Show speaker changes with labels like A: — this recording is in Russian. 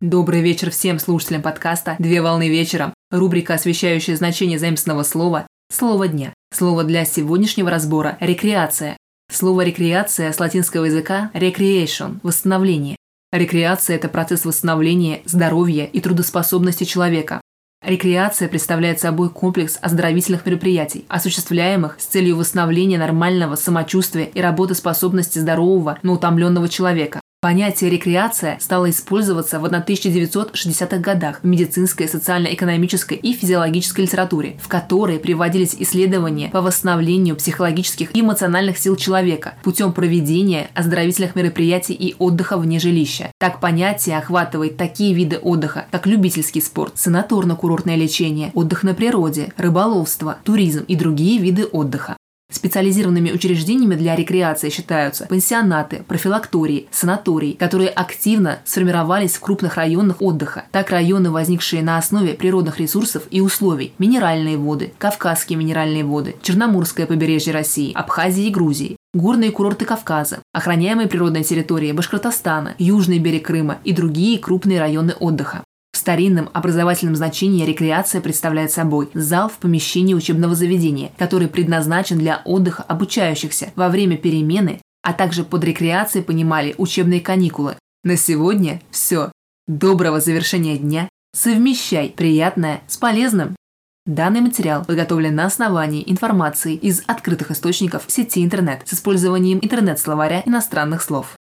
A: Добрый вечер всем слушателям подкаста «Две волны вечером». Рубрика, освещающая значение заимственного слова «Слово дня». Слово для сегодняшнего разбора – рекреация. Слово рекреация с латинского языка recreation – восстановление. Рекреация – это процесс восстановления здоровья и трудоспособности человека. Рекреация представляет собой комплекс оздоровительных мероприятий, осуществляемых с целью восстановления нормального самочувствия и работоспособности здорового, но утомленного человека. Понятие «рекреация» стало использоваться в 1960-х годах в медицинской, социально-экономической и физиологической литературе, в которой приводились исследования по восстановлению психологических и эмоциональных сил человека путем проведения оздоровительных мероприятий и отдыха вне жилища. Так понятие охватывает такие виды отдыха, как любительский спорт, санаторно-курортное лечение, отдых на природе, рыболовство, туризм и другие виды отдыха. Специализированными учреждениями для рекреации считаются пансионаты, профилактории, санатории, которые активно сформировались в крупных районах отдыха. Так районы, возникшие на основе природных ресурсов и условий – минеральные воды, Кавказские минеральные воды, Черноморское побережье России, Абхазии и Грузии, горные курорты Кавказа, охраняемые природные территории Башкортостана, южный берег Крыма и другие крупные районы отдыха. Старинном образовательном значении рекреация представляет собой зал в помещении учебного заведения, который предназначен для отдыха обучающихся во время перемены, а также под рекреацией понимали учебные каникулы. На сегодня все. Доброго завершения дня. Совмещай приятное с полезным. Данный материал подготовлен на основании информации из открытых источников сети интернет с использованием интернет-словаря иностранных слов.